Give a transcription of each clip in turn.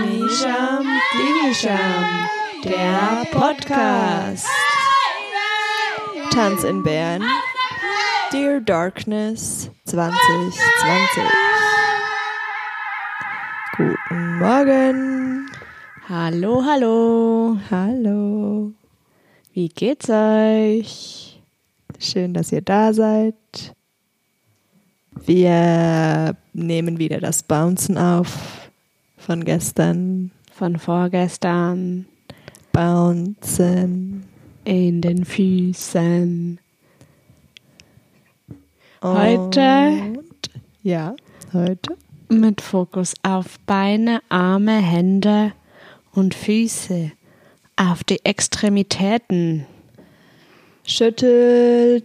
Klinischam, Klinischam, der Podcast. Tanz in Bern, Dear Darkness 2020. Guten Morgen. Hallo, hallo. Hallo. Wie geht's euch? Schön, dass ihr da seid. Wir nehmen wieder das Bouncen auf von gestern. Von vorgestern. Bouncen. In den Füßen. Heute. Und, ja, heute. Mit Fokus auf Beine, Arme, Hände und Füße. Auf die Extremitäten. Schüttel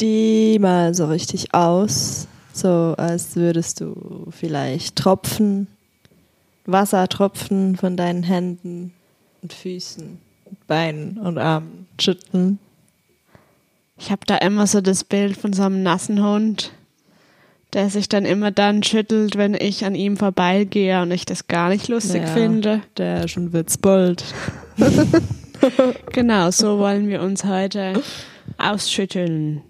die mal so richtig aus. So als würdest du vielleicht Tropfen, Wassertropfen von deinen Händen und Füßen, und Beinen und Armen schütteln. Ich habe da immer so das Bild von so einem nassen Hund, der sich dann immer dann schüttelt, wenn ich an ihm vorbeigehe und ich das gar nicht lustig Ja. finde. Der schon wird's Genau, so wollen wir uns heute ausschütteln.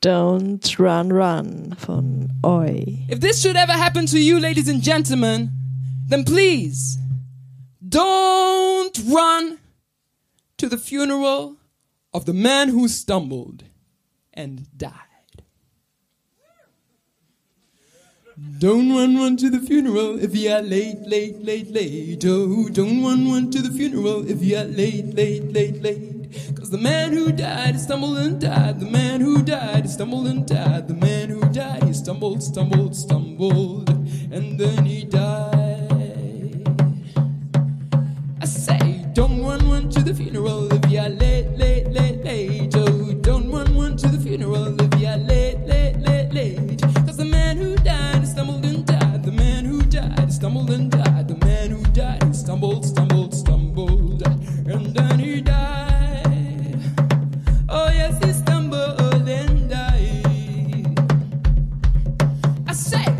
Don't Run Run von Oi. If this should ever happen to you, ladies and gentlemen, then please don't run to the funeral of the man who stumbled and died. Don't run, run to the funeral if you're late, late, late, late. Oh, don't run, run to the funeral if you're late, late, late, late. Cause the man who died, he stumbled and died. The man who died, he stumbled and died. The man who died, he stumbled, stumbled, stumbled. And then he say.